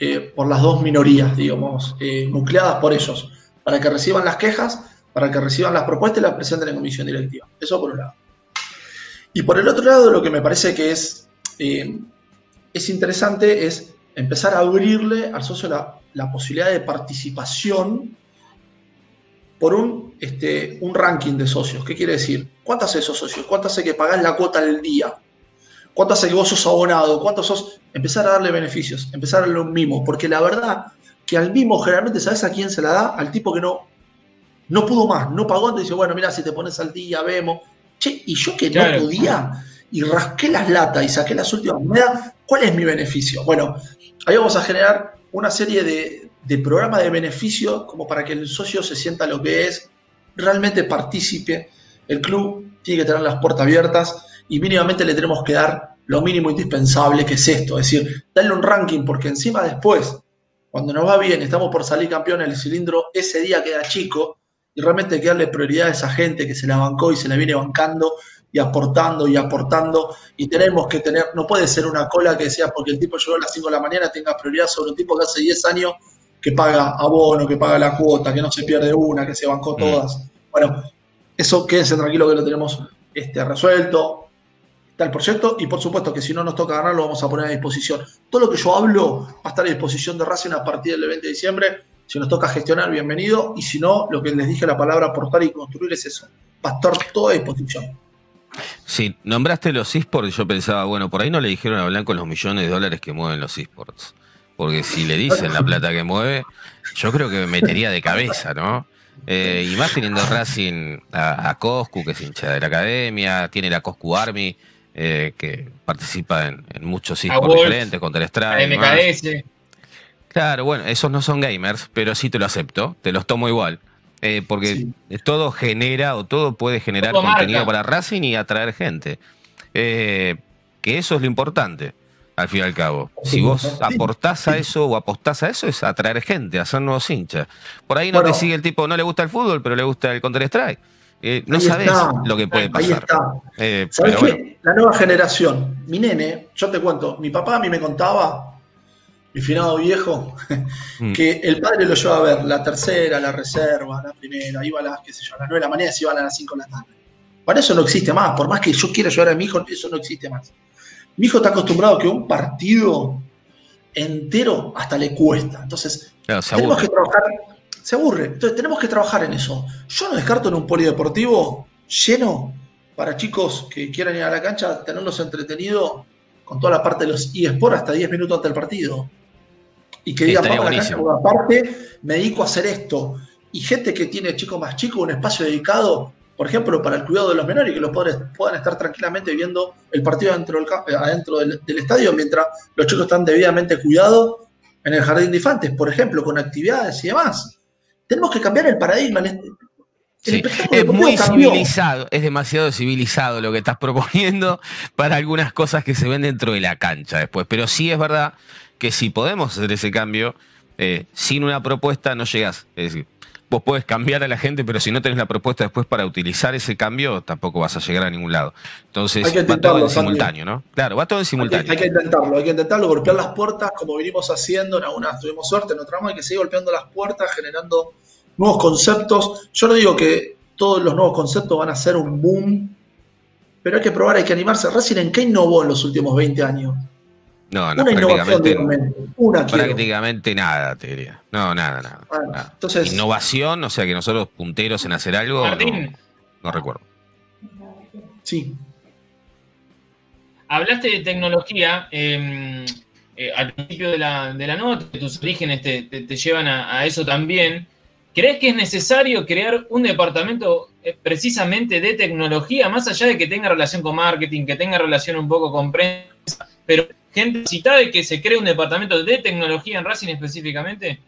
eh, por las dos minorías, digamos, eh, nucleadas por ellos, para que reciban las quejas, para que reciban las propuestas y las presenten en comisión directiva. Eso por un lado. Y por el otro lado, lo que me parece que es, es interesante es empezar a abrirle al socio la, la posibilidad de participación por un, este, un ranking de socios. ¿Qué quiere decir? ¿Cuántos hace esos socios? ¿Cuánto hace que pagás la cuota del día? ¿Cuánto hace que vos sos abonado? ¿Cuántos sos? Empezar a darle beneficios, empezar a darle un mimo. Porque la verdad que al mimo generalmente, ¿sabes a quién se la da? Al tipo que no, no pudo más, no pagó, entonces dice, bueno, mira, si te pones al día, vemos. Che, y yo que no podía y rasqué las latas y saqué las últimas monedas, ¿cuál es mi beneficio? Bueno, ahí vamos a generar una serie de, de programa de beneficio como para que el socio se sienta lo que es, realmente participe. El club tiene que tener las puertas abiertas y mínimamente le tenemos que dar lo mínimo indispensable que es esto, es decir, darle un ranking porque encima después, cuando nos va bien, estamos por salir campeón, el cilindro ese día queda chico y realmente hay que darle prioridad a esa gente que se la bancó y se la viene bancando y aportando y aportando y tenemos que tener, no puede ser una cola que sea porque el tipo llegó a las 5 de la mañana tenga prioridad sobre un tipo que hace 10 años que paga abono, que paga la cuota, que no se pierde una, que se bancó mm. todas. Bueno, eso quédense tranquilo que lo tenemos este, resuelto. Está el proyecto y por supuesto que si no nos toca ganar lo vamos a poner a disposición. Todo lo que yo hablo va a estar a disposición de Racing a partir del 20 de diciembre. Si nos toca gestionar, bienvenido. Y si no, lo que les dije la palabra aportar y construir es eso. Va a estar todo a disposición. Sí, nombraste los esports y yo pensaba, bueno, por ahí no le dijeron a Blanco los millones de dólares que mueven los esports. Porque si le dicen la plata que mueve, yo creo que me metería de cabeza, ¿no? Eh, y más teniendo Racing a, Coscu, que es hincha de la academia, tiene la Coscu Army, eh, que participa en, muchos esports diferentes, contra el Strike. MKS. Claro, bueno, esos no son gamers, pero sí te lo acepto, te los tomo igual. Eh, porque todo genera o todo puede generar contenido para Racing y atraer gente. que eso es lo importante al fin y al cabo. Si vos aportás a eso o apostás a eso, es atraer gente, hacer nuevos hinchas. Por ahí no te sigue el tipo, no le gusta el fútbol, pero le gusta el Counter-Strike. Eh, no sabes lo que puede pasar. Eh, ¿Sabes qué? La nueva generación, mi nene, yo te cuento, mi papá a mí me contaba, mi finado viejo, mm. que el padre lo llevaba a ver la tercera, la reserva, la primera, iba a las, qué sé yo, a las 9 de la mañana y se iban a las 5 de la tarde. Para eso no existe más, por más que yo quiera llevar a mi hijo, eso no existe más. Mi hijo está acostumbrado a que un partido entero hasta le cuesta. Entonces, tenemos que trabajar. Se aburre. Entonces, tenemos que trabajar en eso. Yo no descarto en un polideportivo lleno para chicos que quieran ir a la cancha, tenerlos entretenidos con toda la parte de los eSports hasta 10 minutos antes del partido. Y que digan, vamos a la cancha, aparte me dedico a hacer esto. Y gente que tiene chicos más chicos, un espacio dedicado por ejemplo, para el cuidado de los menores y que los padres puedan estar tranquilamente viendo el partido adentro del, eh, adentro del, estadio mientras los chicos están debidamente cuidados en el jardín de infantes, por ejemplo, con actividades y demás. Tenemos que cambiar el paradigma. Este, es muy civilizado, es demasiado civilizado lo que estás proponiendo para algunas cosas que se ven dentro de la cancha después. Pero sí es verdad que si podemos hacer ese cambio, eh, sin una propuesta no llegás. Es decir, vos puedes cambiar a la gente, pero si no tenés la propuesta después para utilizar ese cambio, tampoco vas a llegar a ningún lado. Entonces, va todo en simultáneo, ¿no? Claro, va todo en simultáneo. Hay que, intentarlo, hay que intentarlo, golpear las puertas como venimos haciendo, en algunas tuvimos suerte, en otras hay que seguir golpeando las puertas, generando nuevos conceptos. Yo no digo que todos los nuevos conceptos van a ser un boom, pero hay que probar, hay que animarse. Racing en qué innovó en los últimos 20 años. No, no, prácticamente, una prácticamente nada, te diría. No, nada, nada, Entonces, Innovación, o sea que nosotros punteros en hacer algo, no, recuerdo. Sí. Hablaste de tecnología em, eh, al principio de la, de la, nota, tus orígenes te, llevan a, eso también. ¿Crees que es necesario crear un departamento eh, precisamente de tecnología, más allá de que tenga relación con marketing, que tenga relación un poco con prensa, pero gente citada de que se cree un departamento de tecnología en Racing específicamente?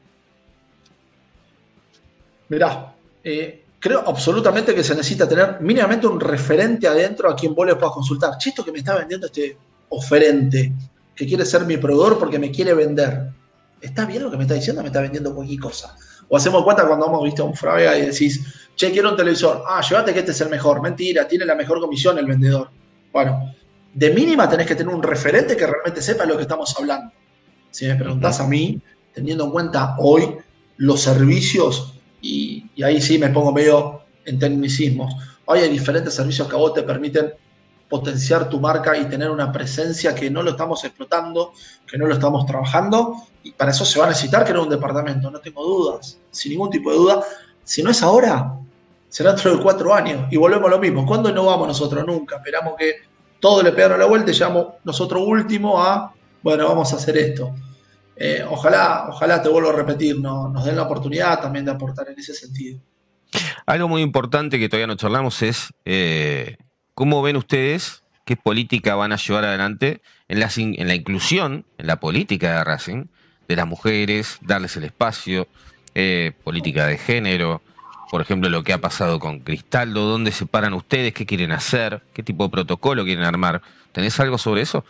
Mirá, eh, creo absolutamente que se necesita tener mínimamente un referente adentro a quien vos le puedas consultar. Che, esto que me está vendiendo este oferente, que quiere ser mi proveedor porque me quiere vender. ¿Está bien lo que me está diciendo? Me está vendiendo cualquier cosa. O hacemos cuenta cuando hemos visto a un Frávega y decís, che, quiero un televisor. Ah, llévate que este es el mejor. Mentira, tiene la mejor comisión el vendedor. Bueno, de mínima tenés que tener un referente que realmente sepa lo que estamos hablando. Si me preguntás a mí, teniendo en cuenta hoy los servicios, y, ahí sí me pongo medio en tecnicismos, hoy hay diferentes servicios que a vos te permiten potenciar tu marca y tener una presencia que no lo estamos explotando, que no lo estamos trabajando, y para eso se va a necesitar crear un departamento, no tengo dudas, sin ningún tipo de duda. Si no es ahora, será dentro de cuatro años, y volvemos a lo mismo. ¿Cuándo no vamos nosotros? Nunca. Esperamos que todo le pegaron la vuelta y llamamos nosotros último a, bueno, vamos a hacer esto. Eh, ojalá, ojalá te vuelvo a repetir, no, nos den la oportunidad también de aportar en ese sentido. Algo muy importante que todavía no charlamos es eh, cómo ven ustedes qué política van a llevar adelante en la, en la inclusión, en la política de Racing, de las mujeres, darles el espacio, eh, política de género, por ejemplo, lo que ha pasado con Cristaldo, dónde se paran ustedes, qué quieren hacer, qué tipo de protocolo quieren armar. ¿Tenés algo sobre eso?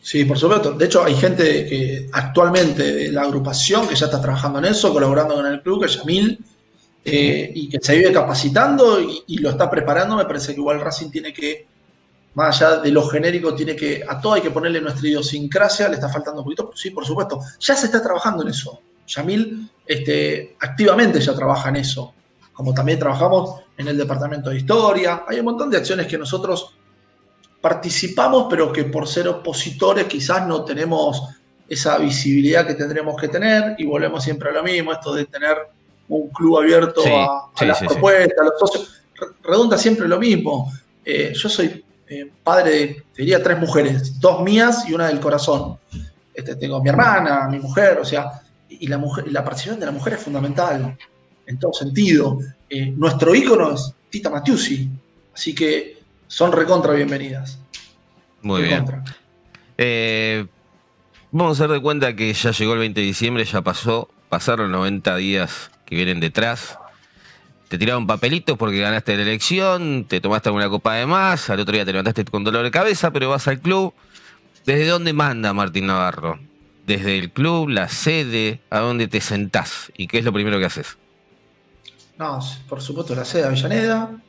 Sí, por supuesto. De hecho, hay gente que actualmente de la agrupación que ya está trabajando en eso, colaborando con el club, que es Yamil, eh, y que se vive capacitando y, lo está preparando. Me parece que igual Racing tiene que, más allá de lo genérico, tiene que, a todo hay que ponerle nuestra idiosincrasia, le está faltando un poquito, sí, por supuesto. Ya se está trabajando en eso. Yamil este, activamente ya trabaja en eso como también trabajamos en el departamento de historia. Hay un montón de acciones que nosotros participamos, pero que por ser opositores quizás no tenemos esa visibilidad que tendremos que tener y volvemos siempre a lo mismo, esto de tener un club abierto a, las propuestas, a los socios, redunda siempre lo mismo. Eh, yo soy eh, padre de, diría, tres mujeres, dos mías y una del corazón. Este, tengo mi hermana, mi mujer, o sea, y la, mujer, la participación de la mujer es fundamental en todo sentido. Eh, nuestro ícono es Tita Matiusi, así que son recontra bienvenidas. Muy bien. Eh, vamos a hacer de cuenta que ya llegó el 20 de diciembre, ya pasó, pasaron 90 días que vienen detrás. Te tiraron papelitos porque ganaste la elección, te tomaste alguna copa de más, al otro día te levantaste con dolor de cabeza, pero vas al club. ¿Desde dónde manda Martín Navarro? Desde el club, la sede, a dónde te sentás y qué es lo primero que haces. No, por supuesto, la sede de Avellaneda.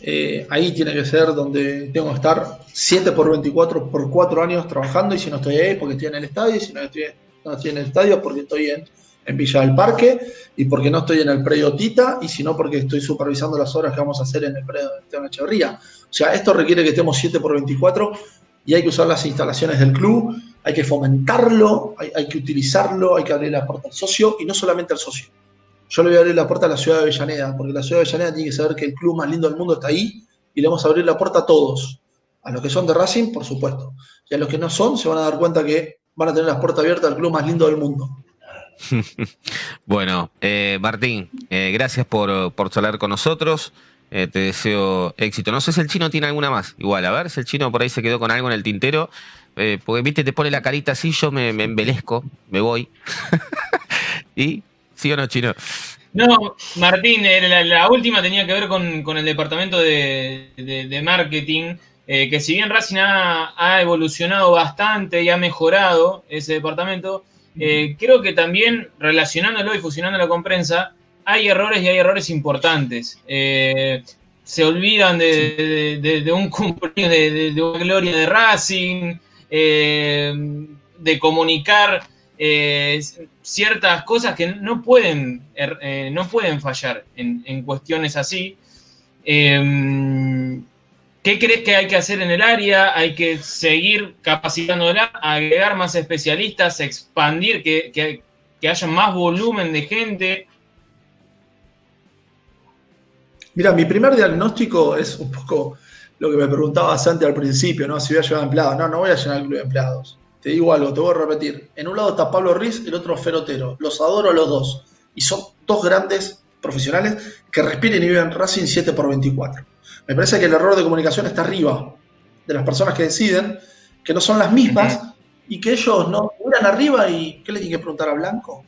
Eh, ahí tiene que ser donde tengo que estar 7 por 24 por 4 años trabajando y si no estoy ahí porque estoy en el estadio y si no estoy, no estoy en el estadio porque estoy en, Villa del Parque y porque no estoy en el predio Tita y si no porque estoy supervisando las obras que vamos a hacer en el predio de Esteban Echeverría. O sea, esto requiere que estemos 7 por 24 y hay que usar las instalaciones del club, hay que fomentarlo, hay que utilizarlo, hay que abrir la puerta al socio y no solamente al socio yo le voy a abrir la puerta a la ciudad de Avellaneda, porque la ciudad de Avellaneda tiene que saber que el club más lindo del mundo está ahí y le vamos a abrir la puerta a todos. A los que son de Racing, por supuesto. Y a los que no son, se van a dar cuenta que van a tener las puertas abiertas al club más lindo del mundo. bueno, eh, Martín, eh, gracias por, por charlar con nosotros. Eh, te deseo éxito. No sé si el chino tiene alguna más. Igual, a ver si el chino por ahí se quedó con algo en el tintero. porque, viste, te pone la carita así, yo me, me embelezco, me voy. y ¿Sí o no, Chino? No, Martín, eh, la, última tenía que ver con, el departamento de, marketing, eh, que si bien Racing ha, evolucionado bastante y ha mejorado ese departamento, eh, creo que también relacionándolo y fusionándolo con prensa, hay errores y hay errores importantes. Eh, se olvidan de, un cumpleaños de, una gloria de Racing, eh, de comunicar ciertas cosas que no pueden, er, no pueden fallar en, cuestiones así. ¿Qué crees que hay que hacer en el área? ¿Hay que seguir capacitándola, agregar más especialistas, expandir, que, haya más volumen de gente? Mira, mi primer diagnóstico es un poco lo que me preguntaba Santi al principio, ¿no? Si voy a llevar empleados. No, no voy a llenar el club de empleados. Te digo algo, te voy a repetir. En un lado está Pablo Riz, el otro Ferotero. Los adoro a los dos. Y son dos grandes profesionales que respiren y viven Racing 7 por 24. Me parece que el error de comunicación está arriba de las personas que deciden, que no son las mismas y que ellos no miran arriba y ¿qué le tienen que preguntar a Blanco?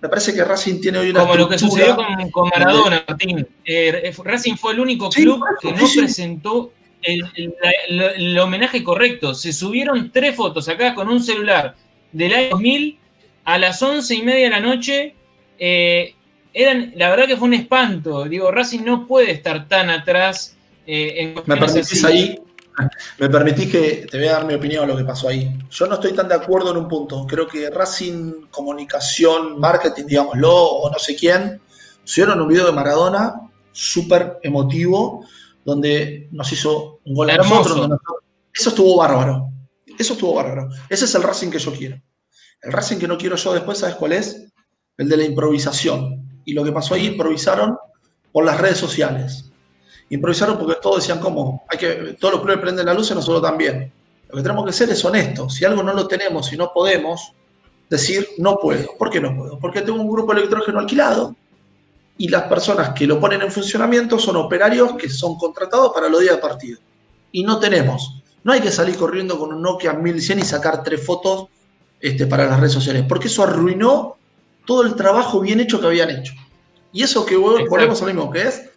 Me parece que Racing tiene hoy una. Como lo que sucedió con, Maradona, Martín. Eh, Racing fue el único club que no presentó el, homenaje correcto. Se subieron tres fotos acá con un celular del año 2000 a las once y media de la noche. Eh, eran, la verdad que fue un espanto. Digo, Racing no puede estar tan atrás eh, me permitís ahí, me permitís que te voy a dar mi opinión a lo que pasó ahí. Yo no estoy tan de acuerdo en un punto. Creo que Racing, comunicación, marketing, digámoslo, o no sé quién, subieron un video de Maradona súper emotivo, donde nos hizo un gol nosotros. Eso estuvo bárbaro. Eso estuvo bárbaro. Ese es el Racing que yo quiero. El Racing que no quiero yo después, ¿sabes cuál es? El de la improvisación. Y lo que pasó ahí, improvisaron por las redes sociales improvisaron porque todos decían, ¿cómo? Hay que, todos los clubes prenden la luz y nosotros también. Lo que tenemos que ser es honestos. Si algo no lo tenemos y no podemos, decir, no puedo. ¿Por qué no puedo? Porque tengo un grupo electrógeno alquilado y las personas que lo ponen en funcionamiento son operarios que son contratados para los días de partido. Y no tenemos. No hay que salir corriendo con un Nokia 1100 y sacar tres fotos este, para las redes sociales, porque eso arruinó todo el trabajo bien hecho que habían hecho. Y eso que volvemos a lo mismo, que es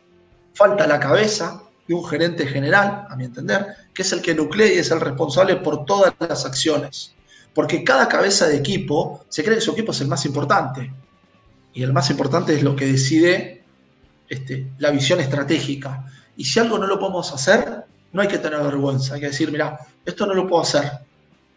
falta la cabeza de un gerente general, a mi entender, que es el que nuclea y es el responsable por todas las acciones. Porque cada cabeza de equipo se cree que su equipo es el más importante. Y el más importante es lo que decide este, la visión estratégica. Y si algo no lo podemos hacer, no hay que tener vergüenza. Hay que decir, mira, esto no lo puedo hacer.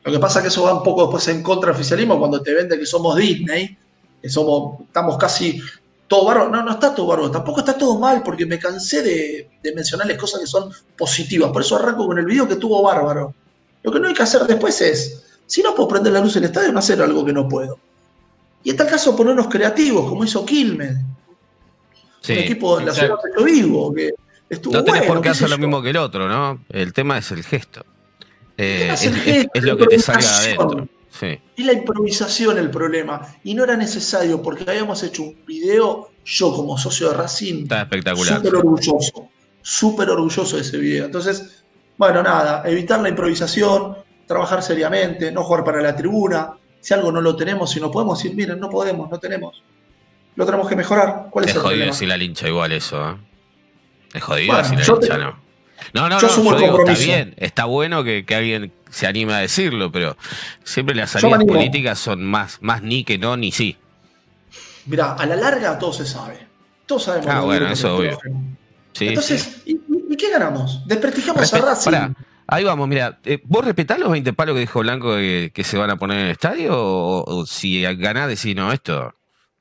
Lo que pasa es que eso va un poco después en contra del oficialismo cuando te vende que somos Disney, que somos, estamos casi todo bárbaro. No, no está todo bárbaro. Tampoco está todo mal, porque me cansé de, mencionarles cosas que son positivas. Por eso arranco con el video que tuvo bárbaro. Lo que no hay que hacer después es, si no puedo prender la luz en el estadio, no hacer algo que no puedo. Y en tal caso ponernos creativos, como hizo Quilmes. Sí, un equipo de la ciudad de vivo, que estuvo No tenés por qué hacer lo mismo que el otro, ¿no? El tema es el gesto. Eh, es, lo que te salga adentro. Y la improvisación el problema. Y no era necesario porque habíamos hecho un video, yo como socio de Racing, Está espectacular. Súper orgulloso. Súper orgulloso de ese video. Entonces, bueno, nada, evitar la improvisación, trabajar seriamente, no jugar para la tribuna. Si algo no lo tenemos, si no podemos decir, miren, no podemos, no tenemos. Lo tenemos que mejorar. ¿Cuál es, es jodido decir la lincha igual eso, ¿eh? Es jodido decir la lincha, ¿no? No, no, no, está bien, está bueno que, alguien se anime a decirlo, pero siempre las salidas políticas son más, más ni que no, ni sí. Mira, a la larga todo se sabe. Todos sabemos. Ah, bueno, eso obvio. Entonces, ¿y, qué ganamos? Desprestigiamos a Racing. Ahí vamos, mira, eh, ¿vos respetás los 20 palos que dijo Blanco que, se van a poner en el estadio? O, si ganás decís, no, esto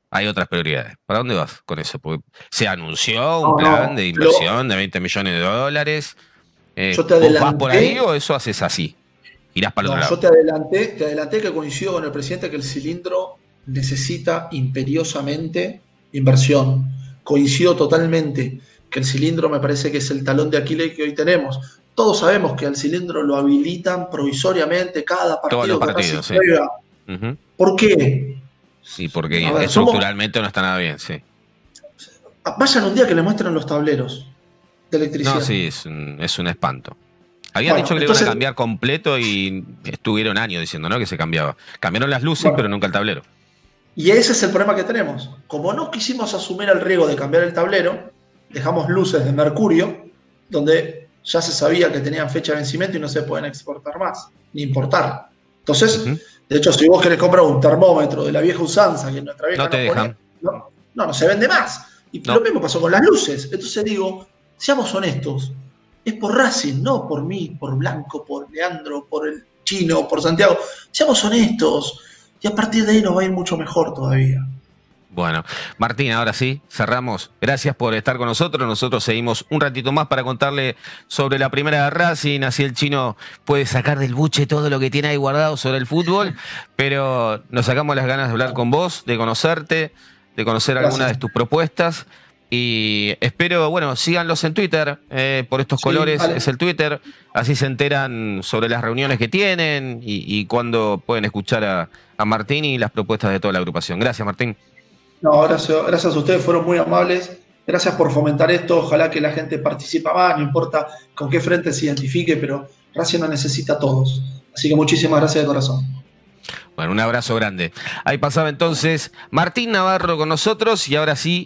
hay otras prioridades. ¿Para dónde vas con eso? Porque se anunció un plan de inversión de 20 millones de dólares. Eh, yo te adelanté, ¿Vas por ahí o eso haces así? Irás para el otro lado. Yo te adelanté, te adelanté que coincido con el presidente que el cilindro necesita imperiosamente inversión. Coincido totalmente que el cilindro me parece que es el talón de Aquiles que hoy tenemos. Todos sabemos que al cilindro lo habilitan provisoriamente cada partido que sí. juega. ¿Por qué? Sí, porque estructuralmente no está nada bien, sí. Vayan un día que le muestren los tableros de electricidad. No, sí, es un, espanto. Habían dicho que le iban a cambiar completo y estuvieron años diciendo ¿no? que se cambiaba. Cambiaron las luces, pero nunca el tablero. Y ese es el problema que tenemos. Como no quisimos asumir el riesgo de cambiar el tablero, dejamos luces de mercurio, donde ya se sabía que tenían fecha de vencimiento y no se pueden exportar más, ni importar. Entonces, De hecho, si vos querés comprar un termómetro de la vieja usanza, que nuestra vieja no te dejan. no, no, se vende más. Y lo mismo pasó con las luces. Entonces digo, seamos honestos. Es por Racing, no por mí, por Blanco, por Leandro, por el chino, por Santiago. Seamos honestos. Y a partir de ahí nos va a ir mucho mejor todavía. Bueno, Martín, ahora sí, cerramos. Gracias por estar con nosotros. Nosotros seguimos un ratito más para contarle sobre la primera de Racing. Así el chino puede sacar del buche todo lo que tiene ahí guardado sobre el fútbol. Pero nos sacamos las ganas de hablar con vos, de conocerte, de conocer algunas de tus propuestas. Y espero, bueno, síganlos en Twitter, eh, por estos colores es el Twitter, así se enteran sobre las reuniones que tienen y, cuándo pueden escuchar a, a Martín y las propuestas de toda la agrupación. Gracias, Martín. No, gracias, gracias a ustedes, fueron muy amables. Gracias por fomentar esto. Ojalá que la gente participe más, no importa con qué frente se identifique, pero Racing no necesita a todos. Así que muchísimas gracias de corazón. Bueno, un abrazo grande. Ahí pasaba entonces Martín Navarro con nosotros y ahora sí